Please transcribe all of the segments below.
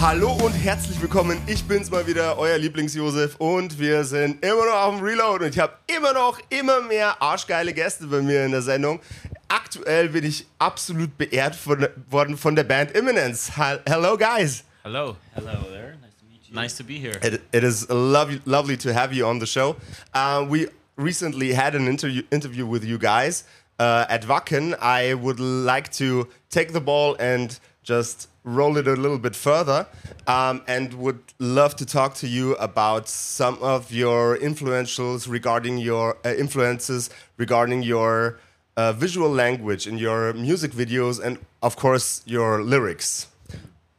Hallo und herzlich willkommen. Ich bin's mal wieder, euer Lieblings-Josef und wir sind immer noch auf dem Reload und ich habe immer noch immer mehr arschgeile Gäste bei mir in der Sendung. Aktuell bin ich absolut beehrt von, worden von der Band Imminence. Hello guys. Hello. Hello there. Nice to meet you. Nice to be here. It, it is lovely, lovely to have you on the show. Uh, we recently had an interview, interview with you guys uh, at Wacken. I would like to take the ball and just roll it a little bit further um, and would love to talk to you about some of your influentials regarding your uh, influences regarding your uh, visual language in your music videos and of course your lyrics.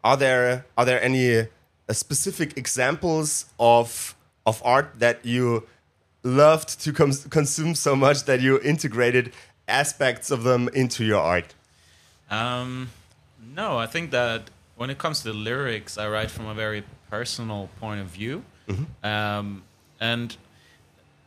Are there are there any uh, specific examples of of art that you loved to cons consume so much that you integrated aspects of them into your art? Um, no, I think that when it comes to the lyrics, I write from a very personal point of view, um, and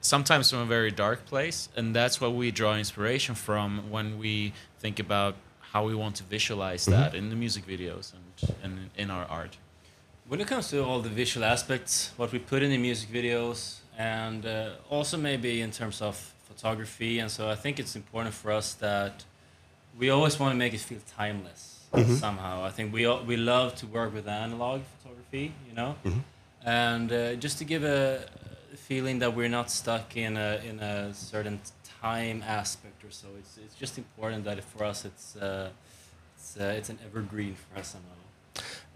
sometimes from a very dark place, and that's what we draw inspiration from when we think about how we want to visualize that in the music videos and, and in our art. When it comes to all the visual aspects, what we put in the music videos, and uh, also maybe in terms of photography, and so I think it's important for us that we always want to make it feel timeless somehow. I think we all, we love to work with analog photography, you know, and uh, just to give a feeling that we're not stuck in a in a certain time aspect or so. It's it's just important that for us it's uh, it's uh, it's an evergreen for us somehow.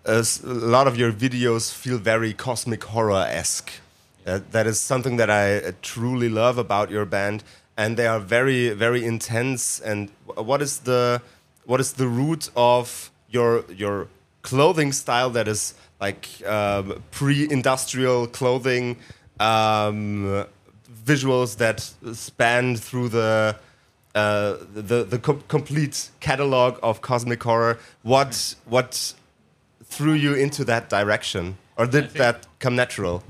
uh, s- a lot of your videos feel very cosmic horror esque. That, that is something that I uh, truly love about your band, and they are very, very intense. And what is the what is the root of your your clothing style that is like um, pre-industrial clothing um, visuals that span through the uh, the the com complete catalog of cosmic horror? What what threw you into that direction, or did think- that come natural?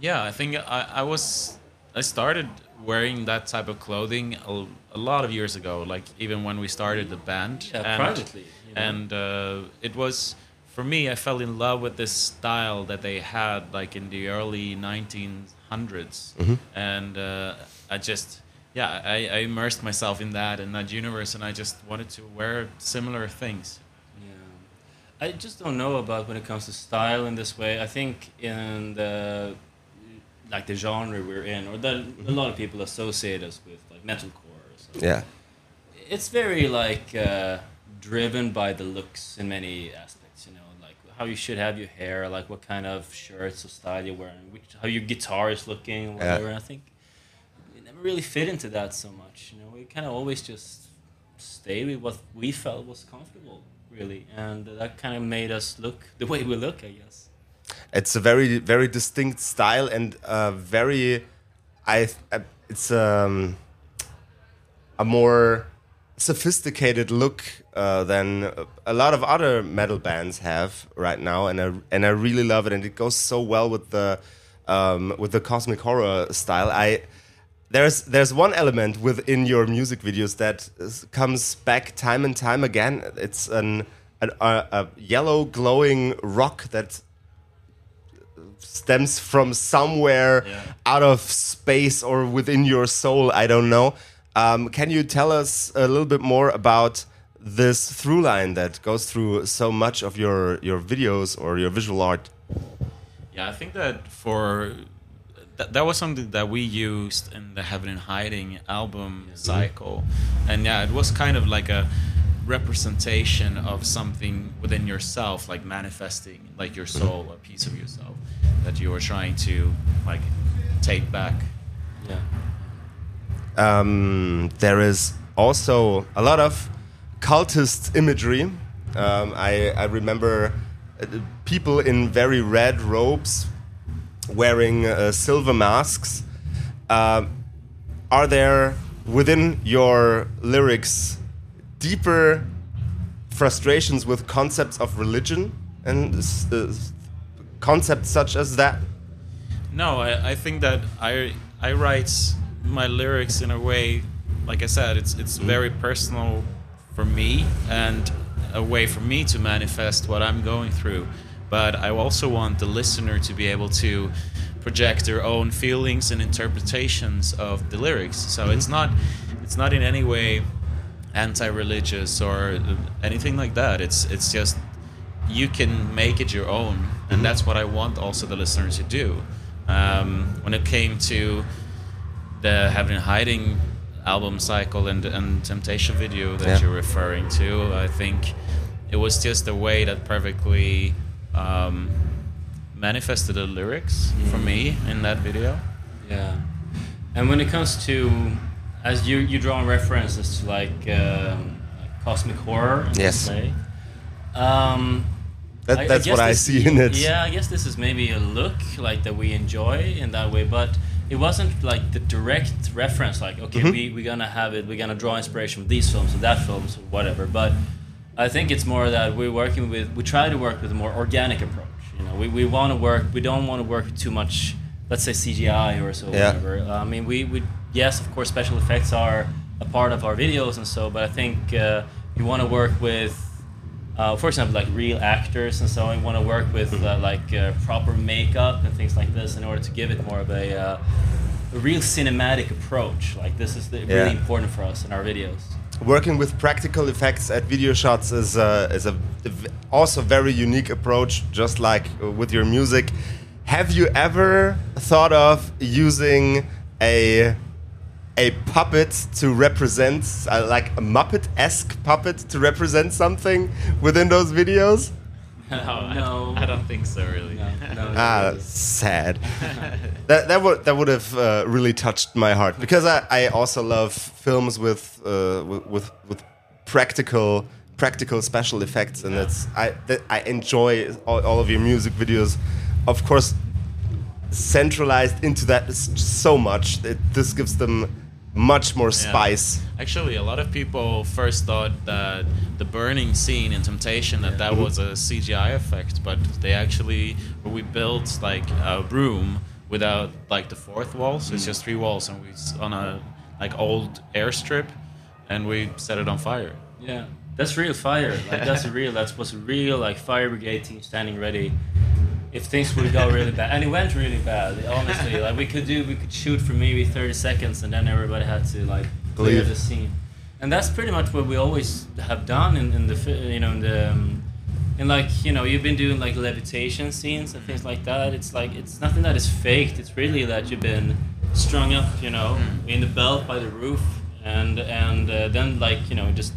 Yeah, I think I, I was I started wearing that type of clothing a, a lot of years ago, like even when we started the band. Yeah, privately, you know. And uh, it was for me, I fell in love with this style that they had, like in the early 1900s, and uh, I just. Yeah, I, I immersed myself in that in that universe, and I just wanted to wear similar things. Yeah, I just don't know about when it comes to style in this way. I think in the like the genre we're in, or that a lot of people associate us with, like metalcore. Or. Yeah, It's very like uh, driven by the looks in many aspects. You know, like how you should have your hair, like what kind of shirts or style you're wearing, which how your guitar is looking, whatever. And I think we never really fit into that so much. You know, we kind of always just stay with what we felt was comfortable, really, and that kind of made us look the way we look, I guess. It's a very very distinct style and uh, very, I it's um, a more sophisticated look uh, than a lot of other metal bands have right now, and I and I really love it, and it goes so well with the um, with the cosmic horror style. I there's there's one element within your music videos that comes back time and time again. It's an, an a, a yellow glowing rock that stems from somewhere Yeah. out of space or within your soul. I don't know. Um, can you tell us a little bit more about this through line that goes through so much of your your videos or your visual art? Yeah, I think that for that, that was something that we used in the Heaven in Hiding album cycle, and yeah, it was kind of like a representation of something within yourself, like manifesting, like your soul, a piece of yourself that you were trying to like take back. Yeah. um, there is also a lot of cultist imagery. Um, I, I remember uh, people in very red robes wearing uh, silver masks Um, are there within your lyrics deeper frustrations with concepts of religion and uh, concepts such as that? No, I, I think that I I write my lyrics in a way, like I said, it's it's mm. very personal for me and a way for me to manifest what I'm going through. But I also want the listener to be able to project their own feelings and interpretations of the lyrics. So mm-hmm. it's not it's not in any way anti-religious or anything like that. It's it's just you can make it your own, and that's what I want also the listeners to do. Um, when it came to the Heaven in Hiding album cycle and, and Temptation video that Yeah. you're referring to, I think it was just a way that perfectly um, manifested the lyrics for me in that video. Yeah, and when it comes to, as you you draw references to like, um, like cosmic horror, Yes. this Um, That, I- I that's guess what I this- see in it. Yeah, I guess this is maybe a look like that we enjoy in that way, but it wasn't like the direct reference. Like, okay, Mm-hmm. we we're gonna have it. We're gonna draw inspiration from these films or that films or whatever. But I think it's more that we're working with. We try to work with a more organic approach. You know, we, we want to work. We don't want to work with too much. Let's say CGI or so. Yeah. Whatever. I mean, we, we yes, of course, special effects are a part of our videos and so. But I think uh, you want to work with uh, for example, like real actors and so on. We want to work with uh, like uh, proper makeup and things like this in order to give it more of a, uh, a real cinematic approach. Like this is the, Yeah. really important for us in our videos. Working with practical effects at video shots is a, is a also very unique approach, just like uh, with your music. Have you ever thought of using a a puppet to represent, uh, like a Muppet-esque puppet to represent something within those videos? No, I, No. I don't think so, really. No, no, Ah, sad. that that would that would have uh, really touched my heart because I, I also love films with uh, with, with with practical practical special effects and that's I that I enjoy all, all of your music videos. Of course, centralized into that so much that this gives them much more Yeah. spice. Actually, a lot of people first thought that the burning scene in Temptation that that was a CGI effect, but they actually we built like a room without like the fourth wall, so it's mm. just three walls, and we on a like old airstrip, and we set it on fire. Yeah, that's real fire. Like that's real. That's was real like fire brigade team standing ready. If things would go really bad, and it went really bad. Honestly, like we could do, we could shoot for maybe thirty seconds, and then everybody had to like clear Leave. the scene. And that's pretty much what we always have done in, in the you know in the um, in like you know you've been doing like levitation scenes and things like that. It's like it's nothing that is faked. It's really that you've been strung up, you know, in the belt by the roof, and and uh, then like you know just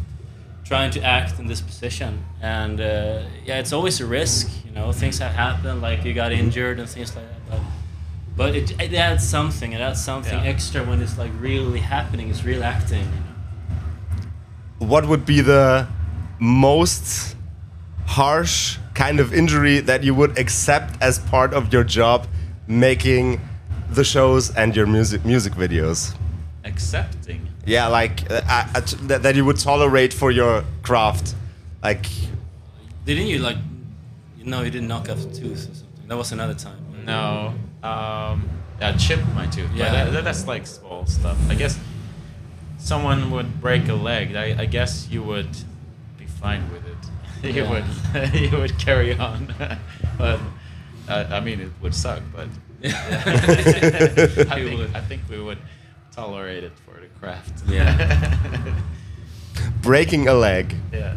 trying to act in this position. And uh, yeah, it's always a risk. You know, things have happened, like you got injured and things like that. But but it, it adds something. It adds something Yeah. extra when it's like really happening. It's real acting. You know? what would be the most harsh kind of injury that you would accept as part of your job making the shows and your music music videos Accepting. Yeah like uh, that, that you would tolerate for your craft like Didn't you like? You No, you didn't knock off a tooth or something. That was another time. No. Um, yeah, chip my tooth. Yeah. Yeah. That, that's like small stuff. I guess someone would break a leg. I, I guess you would be fine with it. You Yeah. would you would carry on. but uh, I mean, it would suck. But I, think. I think we would tolerate it for the craft. Yeah. breaking a leg yeah.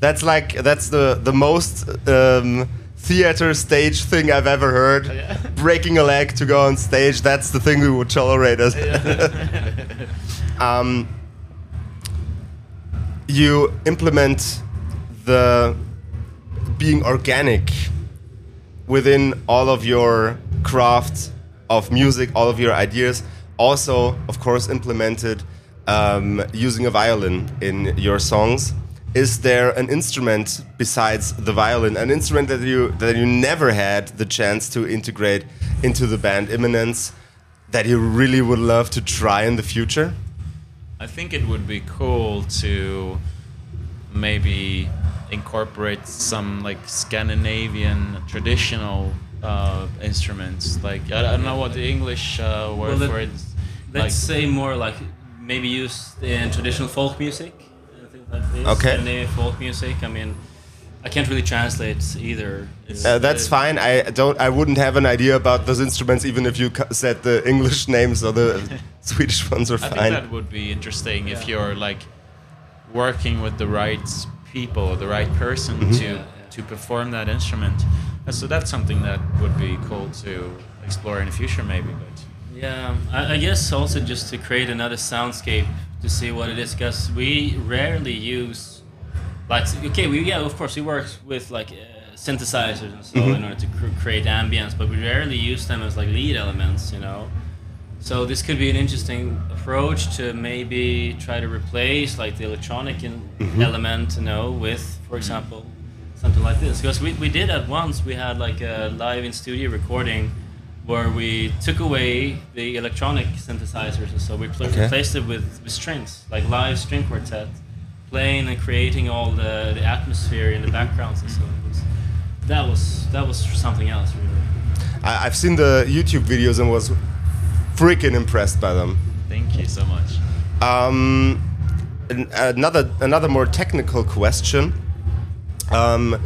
that's like that's the the most um, theater stage thing i've ever heard Yeah. breaking a leg to go on stage that's the thing we would tolerate as um, you implement the being organic within all of your craft of music, all of your ideas. Also, of course, implemented um, using a violin in your songs. Is there an instrument besides the violin, an instrument that you that you never had the chance to integrate into the band Imminence? that you really would love to try in the future? I think it would be cool to maybe incorporate some like Scandinavian traditional uh, instruments. Like I, I don't know what the English uh, word Well, let- for it. is. Let's Like, say more like maybe used in traditional folk music. I think like. Okay. Scandinavian folk music. I mean, I can't really translate either. Uh, that's uh, fine. I don't. I wouldn't have an idea about those instruments, even if you said the English names or the Swedish ones are I think fine. that would be interesting if you're like working with the right people or the right person Mm-hmm. to to perform that instrument. Uh, So that's something that would be cool to explore in the future, maybe. But Yeah, I, I guess also just to create another soundscape to see what it is, because we rarely use, like, okay, we yeah, of course, we work with like uh, synthesizers and so in order to cr- create ambience, but we rarely use them as like lead elements, you know. So this could be an interesting approach to maybe try to replace like the electronic in element, you know, with, for example, something like this. Because we, we did at once, we had like a live in studio recording where we took away the electronic synthesizers and so we pl- Okay. replaced it with, with strings, like live string quartet, playing and creating all the, the atmosphere in the backgrounds and so it was, that was that was something else really. I, I've seen the YouTube videos and was freaking impressed by them. thank you so much. Um, an- another another more technical question. Um,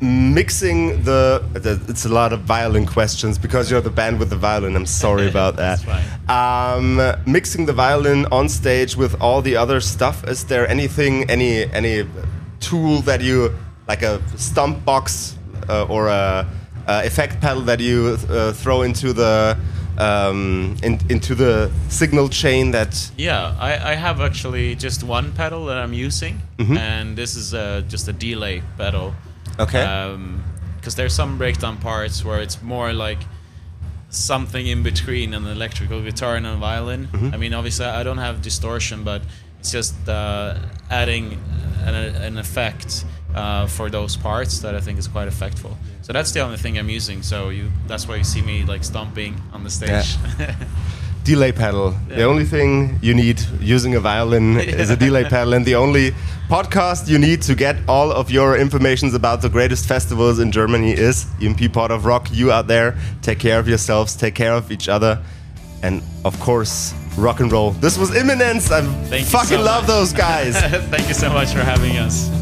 mixing the, the it's a lot of violin questions because you're the band with the violin. I'm sorry about that. That's Um, mixing the violin on stage with all the other stuff. Is there anything, any any tool that you like a stomp box uh, or a, a effect pedal that you uh, throw into the um, in, into the signal chain that Yeah, I, I have actually just one pedal that I'm using, Mm-hmm. and this is uh, just a delay pedal. Okay. Because there's some breakdown parts where it's more like something in between an electrical guitar and a violin. Mm-hmm. I mean, obviously, I don't have distortion, but it's just uh, adding an, an effect uh, for those parts that I think is quite effectful. So that's the only thing I'm using. So you, that's why you see me like stomping on the stage. delay pedal. The only thing you need using a violin is a delay pedal, and the only podcast you need to get all of your informations about the greatest festivals in Germany is EMP Pod of Rock. You out there, take care of yourselves, take care of each other, and of course, rock and roll. This was Imminence. I Thank fucking so love much. those guys. Thank you so much for having us.